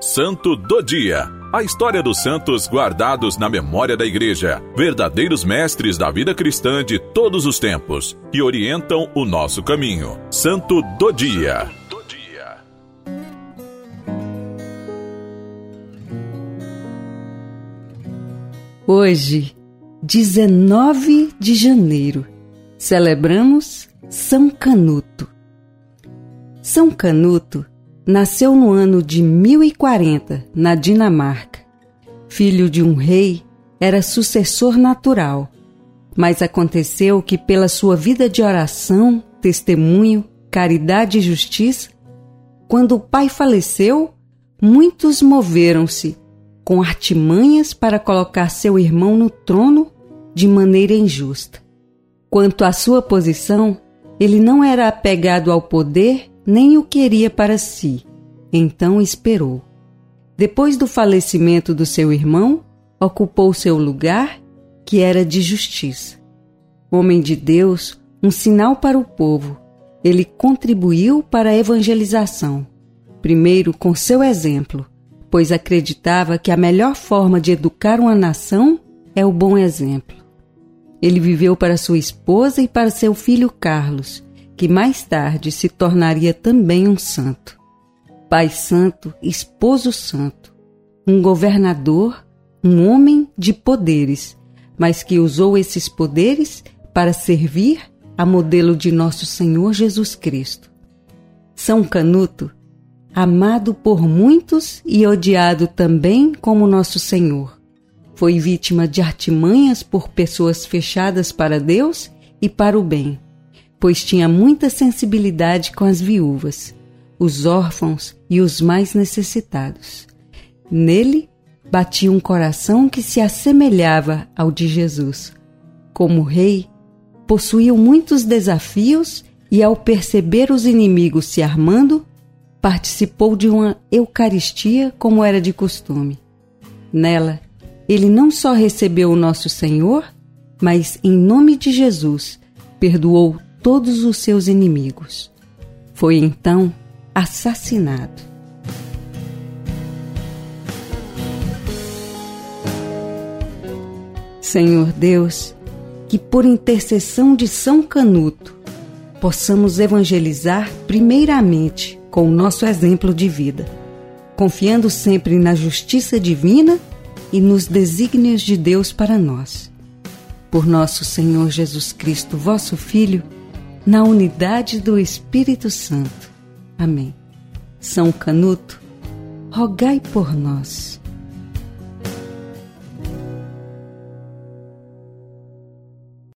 Santo do Dia. A história dos santos guardados na memória da Igreja, verdadeiros mestres da vida cristã de todos os tempos, que orientam o nosso caminho. Santo do Dia. Hoje, 19 de janeiro, celebramos São Canuto. São Canuto nasceu no ano de 1040, na Dinamarca. Filho de um rei, era sucessor natural, mas aconteceu que, pela sua vida de oração, testemunho, caridade e justiça, quando o pai faleceu, muitos moveram-se com artimanhas para colocar seu irmão no trono de maneira injusta. Quanto à sua posição, ele não era apegado ao poder nem o queria para si. Então esperou. Depois do falecimento do seu irmão, ocupou seu lugar, que era de justiça. Homem de Deus, um sinal para o povo, ele contribuiu para a evangelização. Primeiro com seu exemplo, pois acreditava que a melhor forma de educar uma nação é o bom exemplo. Ele viveu para sua esposa e para seu filho Carlos, que mais tarde se tornaria também um santo. Pai Santo, Esposo Santo, um governador, um homem de poderes, mas que usou esses poderes para servir a modelo de nosso Senhor Jesus Cristo. São Canuto, amado por muitos e odiado também como nosso Senhor. Foi vítima de artimanhas por pessoas fechadas para Deus e para o bem pois tinha muita sensibilidade com as viúvas, os órfãos e os mais necessitados. Nele batia um coração que se assemelhava ao de Jesus. Como rei, possuía muitos desafios e, ao perceber os inimigos se armando, participou de uma Eucaristia como era de costume. Nela, ele não só recebeu o nosso Senhor, mas, em nome de Jesus, perdoou todos os seus inimigos. Foi então assassinado. Senhor Deus, que por intercessão de São Canuto possamos evangelizar primeiramente com o nosso exemplo de vida, confiando sempre na justiça divina e nos desígnios de Deus para nós. Por nosso Senhor Jesus Cristo, vosso Filho, na unidade do Espírito Santo. Amém. São Canuto, rogai por nós.